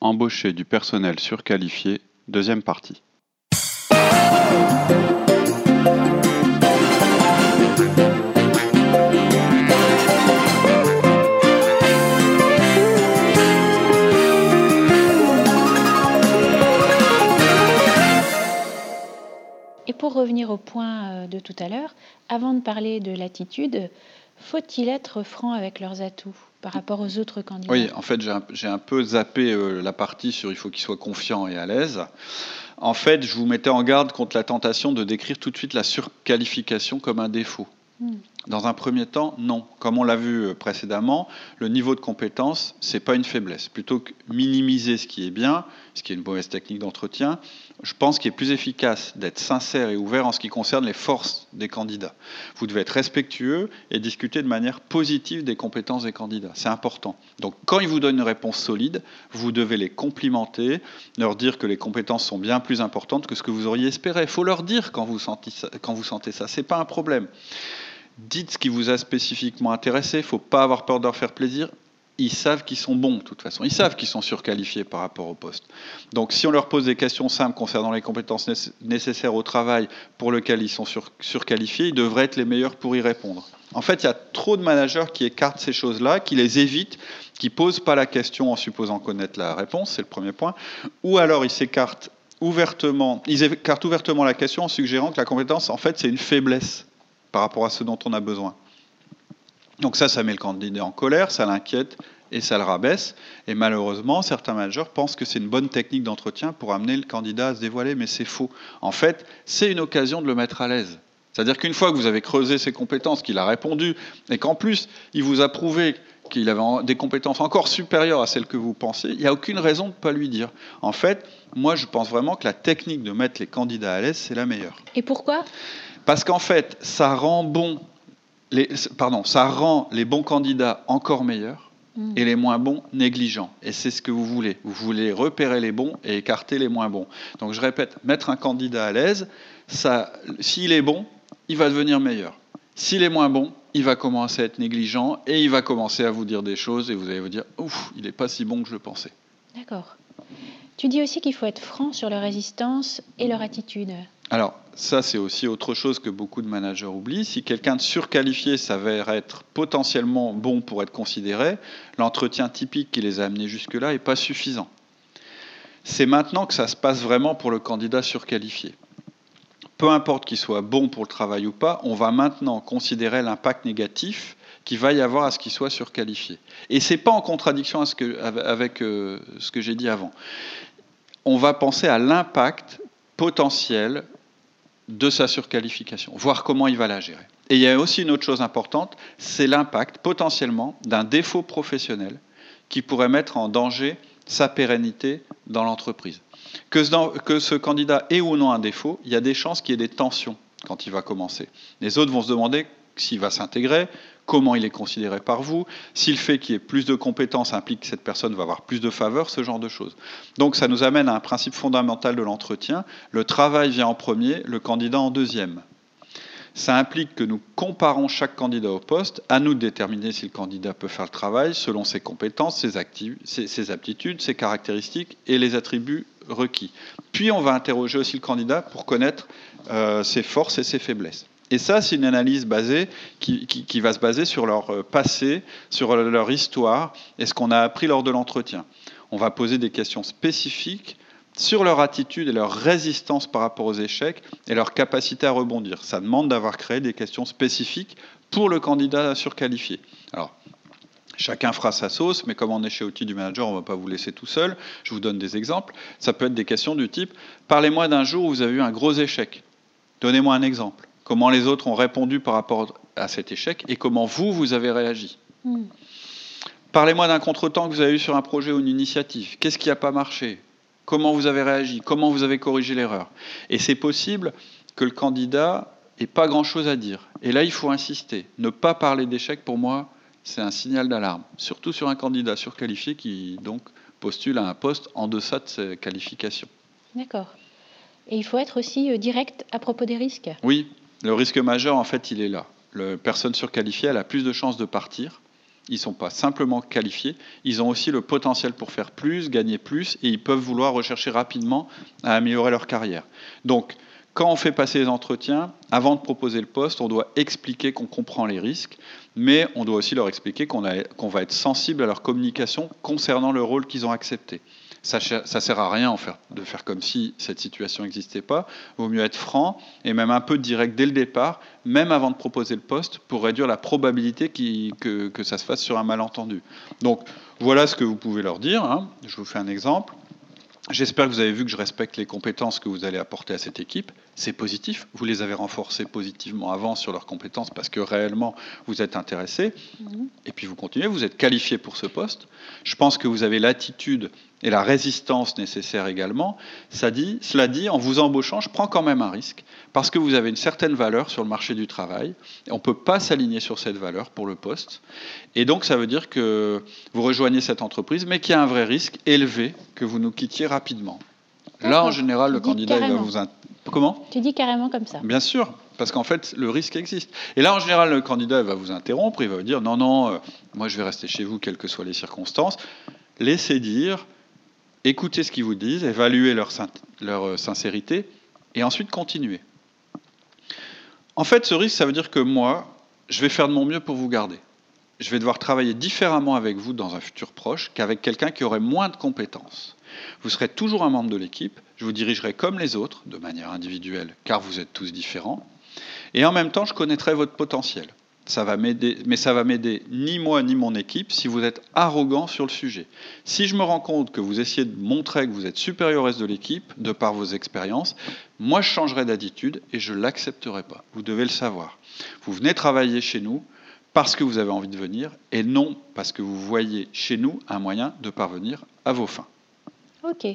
Embaucher du personnel surqualifié, deuxième partie. Et pour revenir au point euh, de tout à l'heure, avant de parler de l'attitude, faut-il être franc avec leurs atouts? Par rapport aux autres candidats Oui, en fait, j'ai un, peu zappé euh, la partie sur il faut qu'ils soient confiants et à l'aise. En fait, je vous mettais en garde contre la tentation de décrire tout de suite la surqualification comme un défaut. Hmm. Dans un premier temps, non. Comme on l'a vu euh, précédemment, le niveau de compétence, c'est pas une faiblesse. Plutôt que minimiser ce qui est bien, ce qui est une mauvaise technique d'entretien, je pense qu'il est plus efficace d'être sincère et ouvert en ce qui concerne les forces des candidats. Vous devez être respectueux et discuter de manière positive des compétences des candidats. C'est important. Donc quand ils vous donnent une réponse solide, vous devez les complimenter, leur dire que les compétences sont bien plus importantes que ce que vous auriez espéré. Il faut leur dire quand vous sentez ça. Quand vous pas un problème dites ce qui vous a spécifiquement intéressé, il ne faut pas avoir peur de leur faire plaisir. Ils savent qu'ils sont bons, de toute façon. Ils savent qu'ils sont surqualifiés par rapport au poste. Donc, si on leur pose des questions simples concernant les compétences nécessaires au travail pour lequel ils sont surqualifiés, ils devraient être les meilleurs pour y répondre. En fait, il y a trop de managers qui écartent ces choses-là, qui les évitent, qui posent pas la question en supposant connaître la réponse, c'est le premier point, ou alors ils s'écartent ouvertement, ils écartent ouvertement la question en suggérant que la compétence, en fait, c'est une faiblesse par rapport à ce dont on a besoin. Donc ça, ça met le candidat en colère, ça l'inquiète et ça le rabaisse. Et malheureusement, certains managers pensent que c'est une bonne technique d'entretien pour amener le candidat à se dévoiler, mais c'est faux. En fait, c'est une occasion de le mettre à l'aise. C'est-à-dire qu'une fois que vous avez creusé ses compétences, qu'il a répondu, et qu'en plus, il vous a prouvé qu'il avait des compétences encore supérieures à celles que vous pensez, il n'y a aucune raison de ne pas lui dire. En fait, moi, je pense vraiment que la technique de mettre les candidats à l'aise, c'est la meilleure. Et pourquoi? Parce qu'en fait, ça rend, bon les, pardon, ça rend les bons candidats encore meilleurs mm. et les moins bons négligents. Et c'est ce que vous voulez. Vous voulez repérer les bons et écarter les moins bons. Donc je répète, mettre un candidat à l'aise, s'il est bon, il va devenir meilleur. S'il est moins bon, il va commencer à être négligent et il va commencer à vous dire des choses et vous allez vous dire, ouf, il n'est pas si bon que je le pensais. D'accord. Tu dis aussi qu'il faut être franc sur leur résistance et leur attitude. Alors, ça, c'est aussi autre chose que beaucoup de managers oublient. Si quelqu'un de surqualifié s'avère être potentiellement bon pour être considéré, l'entretien typique qui les a amenés jusque-là n'est pas suffisant. C'est maintenant que ça se passe vraiment pour le candidat surqualifié. Peu importe qu'il soit bon pour le travail ou pas, on va maintenant considérer l'impact négatif qu'il va y avoir à ce qu'il soit surqualifié. Et ce n'est pas en contradiction avec euh, ce que j'ai dit avant. On va penser à l'impact potentiel de sa surqualification, voir comment il va la gérer. Et il y a aussi une autre chose importante, c'est l'impact potentiellement d'un défaut professionnel qui pourrait mettre en danger sa pérennité dans l'entreprise. Que, ce candidat ait ou non un défaut, il y a des chances qu'il y ait des tensions quand il va commencer. Les autres vont se demander s'il va s'intégrer, comment il est considéré par vous, si le fait qu'il y ait plus de compétences implique que cette personne va avoir plus de faveur, ce genre de choses. Donc ça nous amène à un principe fondamental de l'entretien. Le travail vient en premier, le candidat en deuxième. Ça implique que nous comparons chaque candidat au poste, à nous de déterminer si le candidat peut faire le travail selon ses compétences, ses, aptitudes, ses caractéristiques et les attributs requis. Puis on va interroger aussi le candidat pour connaître euh, ses forces et ses faiblesses. Et ça, c'est une analyse basée qui, va se baser sur leur euh, passé, sur leur histoire et ce qu'on a appris lors de l'entretien. On va poser des questions spécifiques sur leur attitude et leur résistance par rapport aux échecs et leur capacité à rebondir. Ça demande d'avoir créé des questions spécifiques pour le candidat surqualifié. Alors, Chacun fera sa sauce, mais comme on est chez Outils du Manager, on ne va pas vous laisser tout seul. Je vous donne des exemples. Ça peut être des questions du type Parlez-moi d'un jour où vous avez eu un gros échec. Donnez-moi un exemple comment les autres ont répondu par rapport à cet échec et comment vous, vous avez réagi. Hmm. Parlez-moi d'un contretemps que vous avez eu sur un projet ou une initiative. Qu'est-ce qui n'a pas marché? Comment vous avez réagi, comment vous avez corrigé l'erreur? Et c'est possible que le candidat n'ait pas grand-chose à dire. Et là, il faut insister. Ne pas parler d'échec, pour moi, c'est un signal d'alarme, surtout sur un candidat surqualifié qui donc postule à un poste en deçà de ses qualifications. D'accord. Et il faut être aussi euh, direct à propos des risques? Oui, le risque majeur, en fait, il est là. La personne surqualifiée, elle a plus de chances de partir. Ils ne sont pas simplement qualifiés, ils ont aussi le potentiel pour faire plus, gagner plus, et ils peuvent vouloir rechercher rapidement à améliorer leur carrière. Donc, quand on fait passer les entretiens, avant de proposer le poste, on doit expliquer qu'on comprend les risques, mais on doit aussi leur expliquer qu'on va être sensible à leur communication concernant le rôle qu'ils ont accepté. Ça ne sert à rien de faire comme si cette situation n'existait pas. Vaut mieux être franc et même un peu direct dès le départ, même avant de proposer le poste, pour réduire la probabilité que, que, ça se fasse sur un malentendu. Donc voilà ce que vous pouvez leur dire. Hein. Je vous fais un exemple. J'espère que vous avez vu que je respecte les compétences que vous allez apporter à cette équipe. C'est positif. Vous les avez renforcées positivement avant sur leurs compétences parce que réellement vous êtes intéressé. Mhm. Et puis vous continuez, vous êtes qualifié pour ce poste. Je pense que vous avez l'attitude et la résistance nécessaire également. Ça dit, cela dit, en vous embauchant, je prends quand même un risque parce que vous avez une certaine valeur sur le marché du travail. Et on ne peut pas s'aligner sur cette valeur pour le poste. Et donc ça veut dire que vous rejoignez cette entreprise, mais qu'il y a un vrai risque élevé que vous nous quittiez rapidement. Là, en général, le candidat il va vous... Comment Tu dis carrément comme ça. Bien sûr, parce qu'en fait, le risque existe. Et là, en général, le candidat va vous interrompre, il va vous dire non, non, euh, moi je vais rester chez vous, quelles que soient les circonstances. Laissez dire, écoutez ce qu'ils vous disent, évaluez leur, leur euh, sincérité, et ensuite continuez. En fait, ce risque, ça veut dire que moi, je vais faire de mon mieux pour vous garder. Je vais devoir travailler différemment avec vous dans un futur proche qu'avec quelqu'un qui aurait moins de compétences. Vous serez toujours un membre de l'équipe, je vous dirigerai comme les autres, de manière individuelle, car vous êtes tous différents, et en même temps, je connaîtrai votre potentiel. Mais ça va m'aider ni moi ni mon équipe si vous êtes arrogant sur le sujet. Si je me rends compte que vous essayez de montrer que vous êtes supérieur au reste de l'équipe, de par vos expériences, moi je changerai d'attitude et je l'accepterai pas. Vous devez le savoir. Vous venez travailler chez nous parce que vous avez envie de venir et non parce que vous voyez chez nous un moyen de parvenir à vos fins. Ok.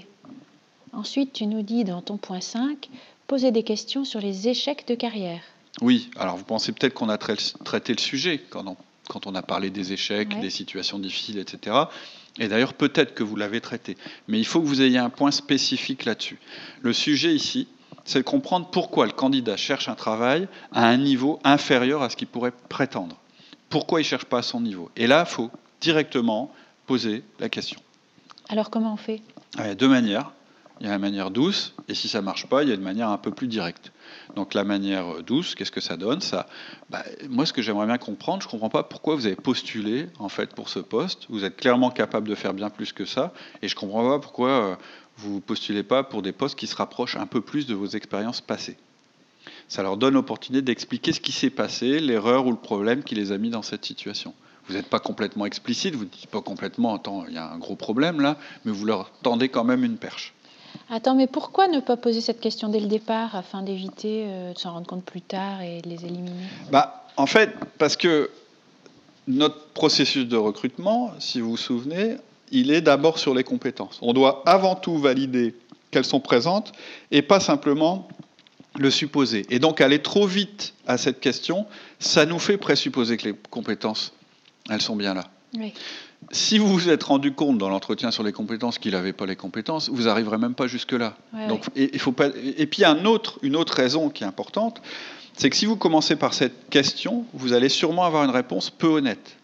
Ensuite, tu nous dis dans ton point 5, poser des questions sur les échecs de carrière. Oui, alors vous pensez peut-être qu'on a traité le sujet quand on, quand on a parlé des échecs, des situations difficiles, etc. Et d'ailleurs, peut-être que vous l'avez traité. Mais il faut que vous ayez un point spécifique là-dessus. Le sujet ici, c'est de comprendre pourquoi le candidat cherche un travail à un niveau inférieur à ce qu'il pourrait prétendre. Pourquoi il ne cherche pas à son niveau? Et là, il faut directement poser la question. Alors comment on fait? Il y a deux manières. Il y a la manière douce, et si ça ne marche pas, il y a une manière un peu plus directe. Donc la manière douce, qu'est-ce que ça donne? Ça, bah, Moi, ce que j'aimerais bien comprendre, je ne comprends pas pourquoi vous avez postulé en fait pour ce poste. Vous êtes clairement capable de faire bien plus que ça, et je ne comprends pas pourquoi euh, vous postulez pas pour des postes qui se rapprochent un peu plus de vos expériences passées. Ça leur donne l'opportunité d'expliquer ce qui s'est passé, l'erreur ou le problème qui les a mis dans cette situation vous n'êtes pas complètement explicite, vous ne dites pas complètement, attends, il y a un gros problème là, mais vous leur tendez quand même une perche. Attends, mais pourquoi ne pas poser cette question dès le départ afin d'éviter euh, de s'en rendre compte plus tard et de les éliminer? Bah, En fait, parce que notre processus de recrutement, si vous vous souvenez, il est d'abord sur les compétences. On doit avant tout valider qu'elles sont présentes et pas simplement le supposer. Et donc aller trop vite à cette question, ça nous fait présupposer que les compétences, elles sont bien là. Oui si vous vous êtes rendu compte dans l'entretien sur les compétences qu'il n'avait pas les compétences, vous n'arriverez même pas jusque-là. Donc, et, faut pas, et puis un autre, une autre raison qui est importante, c'est que si vous commencez par cette question, vous allez sûrement avoir une réponse peu honnête.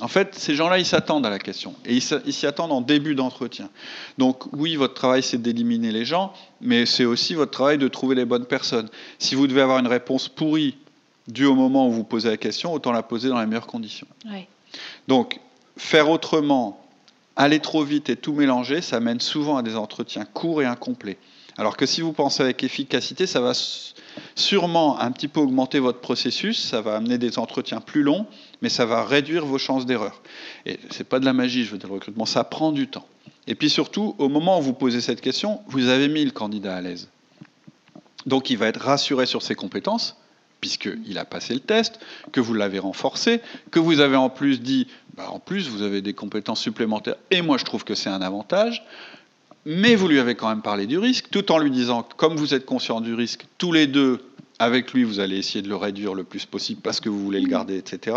En fait, ces gens-là, ils s'attendent à la question. Et ils s'y attendent en début d'entretien. Donc oui, votre travail, c'est d'éliminer les gens, mais c'est aussi votre travail de trouver les bonnes personnes. Si vous devez avoir une réponse pourrie due au moment où vous posez la question, autant la poser dans les meilleures conditions. Donc, faire autrement, aller trop vite et tout mélanger, ça mène souvent à des entretiens courts et incomplets. Alors que si vous pensez avec efficacité, ça va sûrement un petit peu augmenter votre processus, ça va amener des entretiens plus longs, mais ça va réduire vos chances d'erreur. Et ce n'est pas de la magie, je veux dire, le recrutement, ça prend du temps. Et puis surtout, au moment où vous posez cette question, vous avez mis le candidat à l'aise. Donc il va être rassuré sur ses compétences, puisqu'il a passé le test, que vous l'avez renforcé, que vous avez en plus dit, bah, en plus vous avez des compétences supplémentaires, et moi je trouve que c'est un avantage, mais vous lui avez quand même parlé du risque, tout en lui disant comme vous êtes conscient du risque, tous les deux, avec lui, vous allez essayer de le réduire le plus possible parce que vous voulez le garder, etc.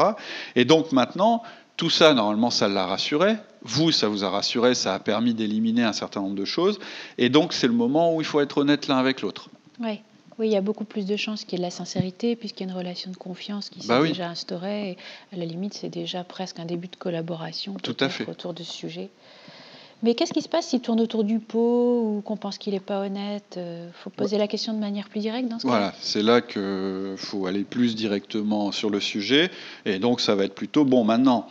Et donc maintenant, tout ça, normalement, ça l'a rassuré. Vous, ça vous a rassuré, ça a permis d'éliminer un certain nombre de choses. Et donc, c'est le moment où il faut être honnête l'un avec l'autre. Oui. Oui, il y a beaucoup plus de chances qu'il y ait de la sincérité, puisqu'il y a une relation de confiance qui s'est Bah oui. déjà instaurée. Et à la limite, c'est déjà presque un début de collaboration Tout à peut-être, fait. autour de ce sujet. Mais qu'est-ce qui se passe s'il tourne autour du pot ou qu'on pense qu'il n'est pas honnête Il faut poser la question de manière plus directe dans ce cas Voilà, c'est là qu'il faut aller plus directement sur le sujet. Et donc, ça va être plutôt bon. Maintenant,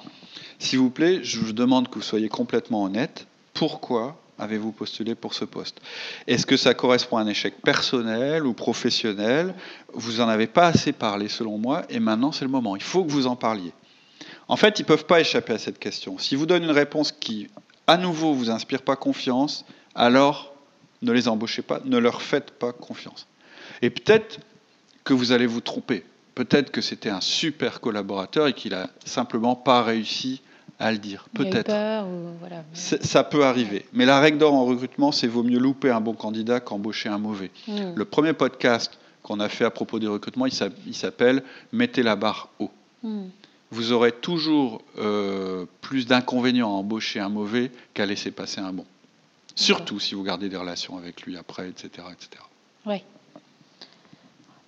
s'il vous plaît, je vous demande que vous soyez complètement honnête. Pourquoi avez-vous postulé pour ce poste? Est-ce que ça correspond à un échec personnel ou professionnel? Vous n'en avez pas assez parlé, selon moi, et maintenant, c'est le moment. Il faut que vous en parliez. En fait, ils ne peuvent pas échapper à cette question. Si vous donnez une réponse qui, à nouveau, vous inspire pas confiance, alors ne les embauchez pas, ne leur faites pas confiance. Et peut-être que vous allez vous tromper. Peut-être que c'était un super collaborateur et qu'il a simplement pas réussi à le dire. Peut-être. voilà. Ça peut arriver. Mais la règle d'or en recrutement, c'est vaut mieux louper un bon candidat qu'embaucher un mauvais. Hmm. Le premier podcast qu'on a fait à propos des recrutements, il s'app- il s'appelle Mettez la barre haut. Hmm. Vous aurez toujours euh, plus d'inconvénients à embaucher un mauvais qu'à laisser passer un bon. Surtout si vous gardez des relations avec lui après, etc. etc. Ouais.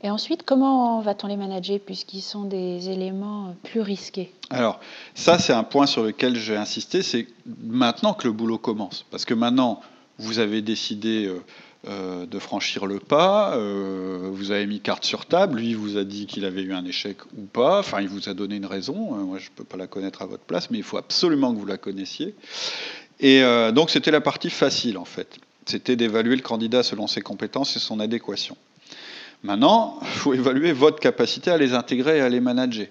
Et ensuite, comment va-t-on les manager puisqu'ils sont des éléments plus risqués? Alors, ça, c'est un point sur lequel j'ai insisté, c'est maintenant que le boulot commence. Parce que maintenant, vous avez décidé euh, euh, de franchir le pas, euh, vous avez mis carte sur table, lui vous a dit qu'il avait eu un échec ou pas, enfin, il vous a donné une raison, moi je ne peux pas la connaître à votre place, mais il faut absolument que vous la connaissiez. Et donc, c'était la partie facile, en fait. C'était d'évaluer le candidat selon ses compétences et son adéquation. Maintenant, il faut évaluer votre capacité à les intégrer et à les manager.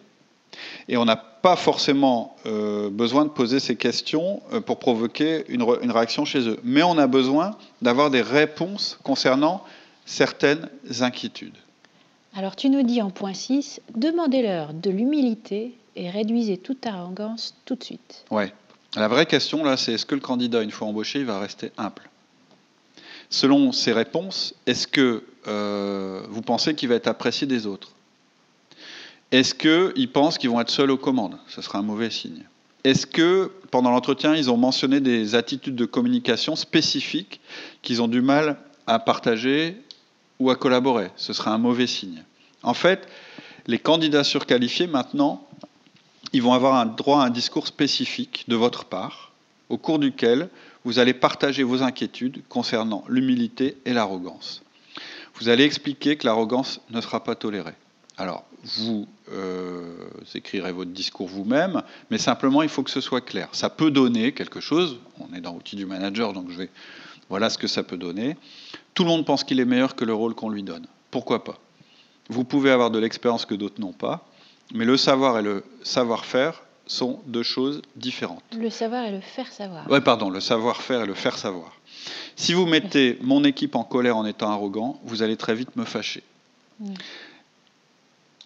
Et on n'a pas forcément euh, besoin de poser ces questions euh, pour provoquer une, une réaction chez eux. Mais on a besoin d'avoir des réponses concernant certaines inquiétudes. Alors tu nous dis en point 6, demandez-leur de l'humilité et réduisez toute arrogance tout de suite. Ouais. La vraie question, là, c'est est-ce que le candidat, une fois embauché, il va rester humble? Selon ces réponses, est-ce que euh, vous pensez qu'il va être apprécié des autres? Est-ce qu'ils pensent qu'ils vont être seuls aux commandes? Ce sera un mauvais signe. Est-ce que pendant l'entretien, ils ont mentionné des attitudes de communication spécifiques qu'ils ont du mal à partager ou à collaborer? Ce sera un mauvais signe. En fait, les candidats surqualifiés, maintenant, ils vont avoir droit à un discours spécifique de votre part, au cours duquel vous allez partager vos inquiétudes concernant l'humilité et l'arrogance. Vous allez expliquer que l'arrogance ne sera pas tolérée. Alors, vous euh, écrirez votre discours vous-même, mais simplement, il faut que ce soit clair. Ça peut donner quelque chose. On est dans l'outil du manager, donc je vais. Voilà ce que ça peut donner. Tout le monde pense qu'il est meilleur que le rôle qu'on lui donne. Pourquoi pas? Vous pouvez avoir de l'expérience que d'autres n'ont pas, mais le savoir et le savoir-faire sont deux choses différentes. Le savoir et le faire savoir. Ouais, pardon, le savoir-faire et le faire savoir. Si vous mettez mon équipe en colère en étant arrogant, vous allez très vite me fâcher.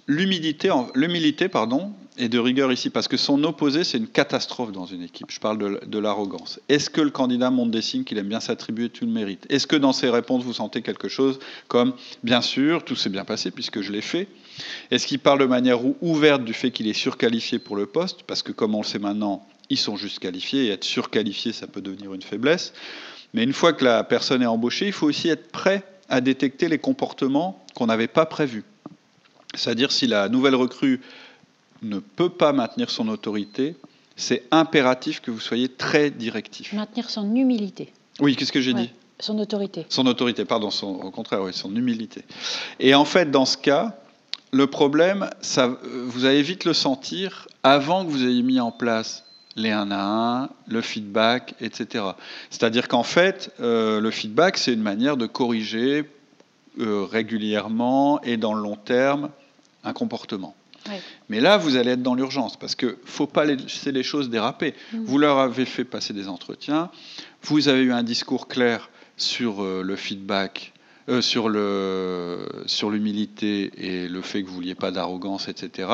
L'humilité, pardon, est de rigueur ici parce que son opposé, c'est une catastrophe dans une équipe. Je parle de, de l'arrogance. Est-ce que le candidat montre des signes qu'il aime bien s'attribuer tout le mérite? Est-ce que dans ses réponses, vous sentez quelque chose comme bien sûr, tout s'est bien passé puisque je l'ai fait Est-ce qu'il parle de manière ou- ouverte du fait qu'il est surqualifié pour le poste? Parce que comme on le sait maintenant, ils sont juste qualifiés et être surqualifié, ça peut devenir une faiblesse. Mais une fois que la personne est embauchée, il faut aussi être prêt à détecter les comportements qu'on n'avait pas prévus. C'est-à-dire si la nouvelle recrue ne peut pas maintenir son autorité, c'est impératif que vous soyez très directif. Maintenir son humilité, Oui, qu'est-ce que j'ai Ouais. dit? Son autorité. Son autorité, pardon, son- au contraire, oui, son humilité. Et en fait, dans ce cas, le problème, ça, euh, vous allez vite le sentir avant que vous ayez mis en place les 1 à 1, le feedback, etc. C'est-à-dire qu'en fait, euh, le feedback, c'est une manière de corriger euh, régulièrement et dans le long terme un comportement. Ouais. Mais là, vous allez être dans l'urgence parce que faut pas laisser les choses déraper. Mm. Vous leur avez fait passer des entretiens, vous avez eu un discours clair sur euh, le feedback euh, sur le sur l'humilité et le fait que vous vouliez pas d'arrogance, etc.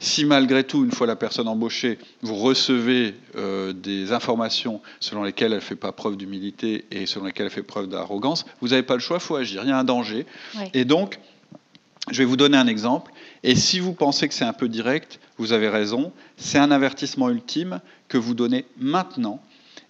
Si malgré tout, une fois la personne embauchée, vous recevez euh, des informations selon lesquelles elle fait pas preuve d'humilité et selon lesquelles elle fait preuve d'arrogance, vous n'avez pas le choix, il faut agir. Il y a un danger. Ouais. Et donc, je vais vous donner un exemple. Et si vous pensez que c'est un peu direct, vous avez raison. C'est un avertissement ultime que vous donnez maintenant.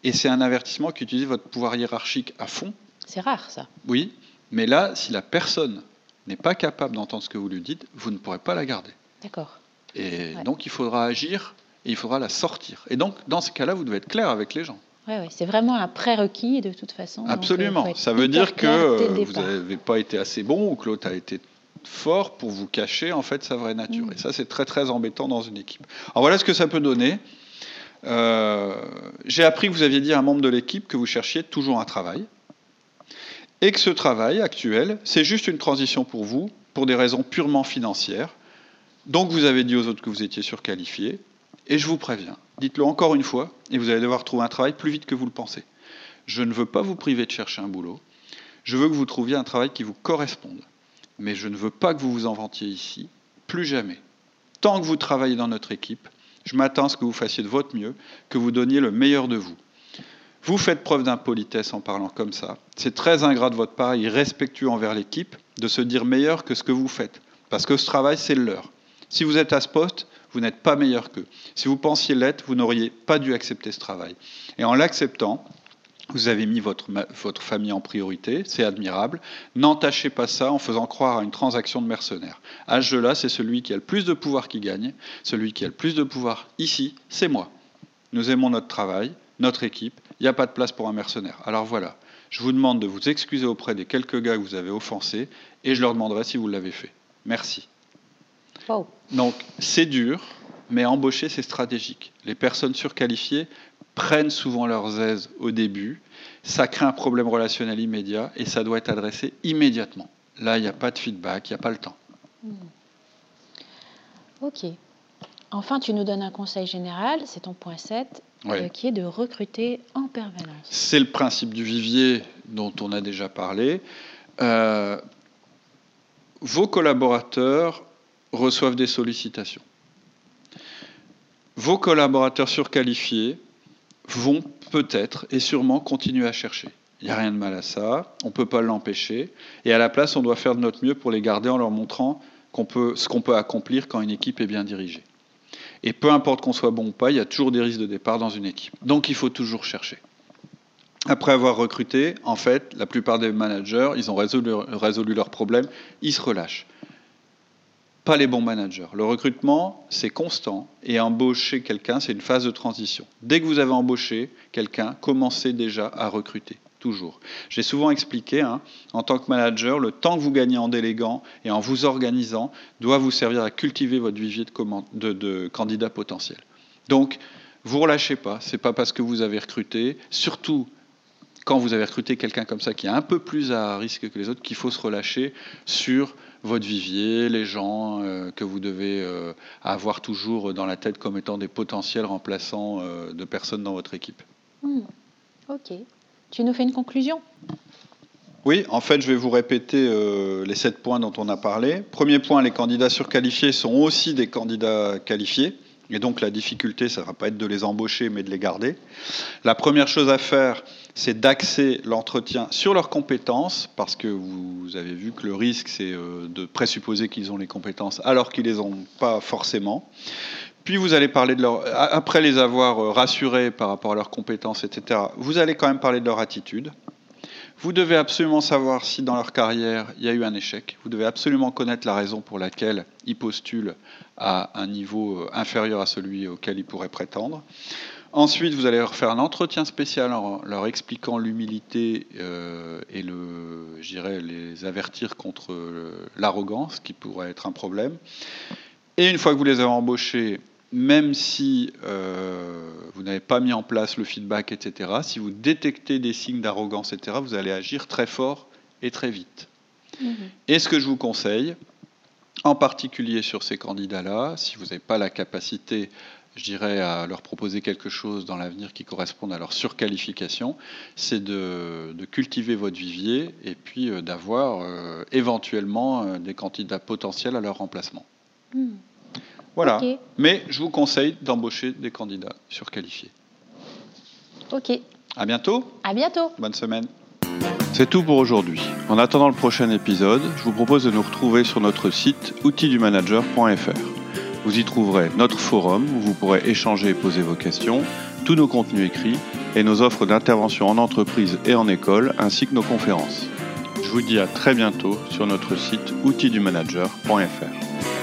Et c'est un avertissement qui utilise votre pouvoir hiérarchique à fond. C'est rare ça. Oui, mais là, si la personne n'est pas capable d'entendre ce que vous lui dites, vous ne pourrez pas la garder. D'accord. Et Ouais. donc, il faudra agir et il faudra la sortir. Et donc, dans ce cas-là, vous devez être clair avec les gens. Ouais, ouais, c'est vraiment un prérequis de toute façon. euh, Absolument. Ça veut dire que vous n'avez pas été assez bon ou que l'autre a été fort pour vous cacher en fait sa vraie nature. Mm. Et ça, c'est très très embêtant dans une équipe. Alors voilà ce que ça peut donner. Euh, J'ai appris que vous aviez dit à un membre de l'équipe que vous cherchiez toujours un travail et que ce travail actuel, c'est juste une transition pour vous pour des raisons purement financières. Donc vous avez dit aux autres que vous étiez surqualifié et je vous préviens, dites-le encore une fois et vous allez devoir trouver un travail plus vite que vous le pensez. Je ne veux pas vous priver de chercher un boulot. Je veux que vous trouviez un travail qui vous corresponde. Mais je ne veux pas que vous vous en vantiez ici, plus jamais. Tant que vous travaillez dans notre équipe, je m'attends à ce que vous fassiez de votre mieux, que vous donniez le meilleur de vous. Vous faites preuve d'impolitesse en parlant comme ça. C'est très ingrat de votre part, irrespectueux envers l'équipe, de se dire meilleur que ce que vous faites. Parce que ce travail, c'est le leur. Si vous êtes à ce poste, vous n'êtes pas meilleur qu'eux. Si vous pensiez l'être, vous n'auriez pas dû accepter ce travail. Et en l'acceptant, vous avez mis votre, votre famille en priorité, c'est admirable. N'entachez pas ça en faisant croire à une transaction de mercenaires. À ce jeu-là, c'est celui qui a le plus de pouvoir qui gagne. Celui qui a le plus de pouvoir ici, c'est moi. Nous aimons notre travail, notre équipe. Il n'y a pas de place pour un mercenaire. Alors voilà, je vous demande de vous excuser auprès des quelques gars que vous avez offensés et je leur demanderai si vous l'avez fait. Merci. Wow. Donc c'est dur, mais embaucher, c'est stratégique. Les personnes surqualifiées prennent souvent leurs aises au début, ça crée un problème relationnel immédiat et ça doit être adressé immédiatement. Là, il n'y a pas de feedback, il n'y a pas le temps. Ok. Enfin, tu nous donnes un conseil général, c'est ton point 7, Ouais. euh, qui est de recruter en permanence. C'est le principe du vivier dont on a déjà parlé. Euh, vos collaborateurs reçoivent des sollicitations. Vos collaborateurs surqualifiés vont peut-être et sûrement continuer à chercher. Il n'y a rien de mal à ça, on ne peut pas l'empêcher. Et à la place, on doit faire de notre mieux pour les garder en leur montrant qu'on peut, ce qu'on peut accomplir quand une équipe est bien dirigée. Et peu importe qu'on soit bon ou pas, il y a toujours des risques de départ dans une équipe. Donc il faut toujours chercher. Après avoir recruté, en fait, la plupart des managers, ils ont résolu, leurs problèmes, ils se relâchent. Pas les bons managers. Le recrutement, c'est constant, et embaucher quelqu'un, c'est une phase de transition. Dès que vous avez embauché quelqu'un, commencez déjà à recruter, J'ai souvent expliqué, hein, en tant que manager, le temps que vous gagnez en déléguant et en vous organisant doit vous servir à cultiver votre vivier de candidats potentiels. Donc, vous relâchez pas. C'est pas parce que vous avez recruté, surtout quand vous avez recruté quelqu'un comme ça qui est un peu plus à risque que les autres, qu'il faut se relâcher sur votre vivier, les gens euh, que vous devez euh, avoir toujours dans la tête comme étant des potentiels remplaçants euh, de personnes dans votre équipe. Hmm. Ok. Tu nous fais une conclusion? Oui, en fait, je vais vous répéter euh, les sept points dont on a parlé. Premier point, les candidats surqualifiés sont aussi des candidats qualifiés. Et donc la difficulté, ça ne va pas être de les embaucher, mais de les garder. La première chose à faire, c'est d'axer l'entretien sur leurs compétences, parce que vous avez vu que le risque, c'est euh, de présupposer qu'ils ont les compétences alors qu'ils ne les ont pas forcément. Puis vous allez parler de leur, après les avoir euh, rassurés par rapport à leurs compétences, etc., vous allez quand même parler de leur attitude. Vous devez absolument savoir si dans leur carrière il y a eu un échec. Vous devez absolument connaître la raison pour laquelle ils postulent à un niveau euh, inférieur à celui auquel ils pourraient prétendre. Ensuite, vous allez leur faire un entretien spécial en leur expliquant l'humilité euh, et le, les avertir contre l'arrogance, qui pourrait être un problème. Et une fois que vous les avez embauchés, même si euh, vous n'avez pas mis en place le feedback, etc., si vous détectez des signes d'arrogance, etc., vous allez agir très fort et très vite. Et ce que je vous conseille, en particulier sur ces candidats-là, si vous n'avez pas la capacité je dirais, à leur proposer quelque chose dans l'avenir qui corresponde à leur surqualification, c'est de, cultiver votre vivier et puis euh, d'avoir euh, éventuellement des candidats potentiels à leur remplacement. Hmm. Voilà. Mais je vous conseille d'embaucher des candidats surqualifiés. Ok. À bientôt. À bientôt. Bonne semaine. C'est tout pour aujourd'hui. En attendant le prochain épisode, je vous propose de nous retrouver sur notre site outildumanager.fr. Vous y trouverez notre forum où vous pourrez échanger et poser vos questions, tous nos contenus écrits et nos offres d'intervention en entreprise et en école, ainsi que nos conférences. Je vous dis à très bientôt sur notre site outildumanager.fr.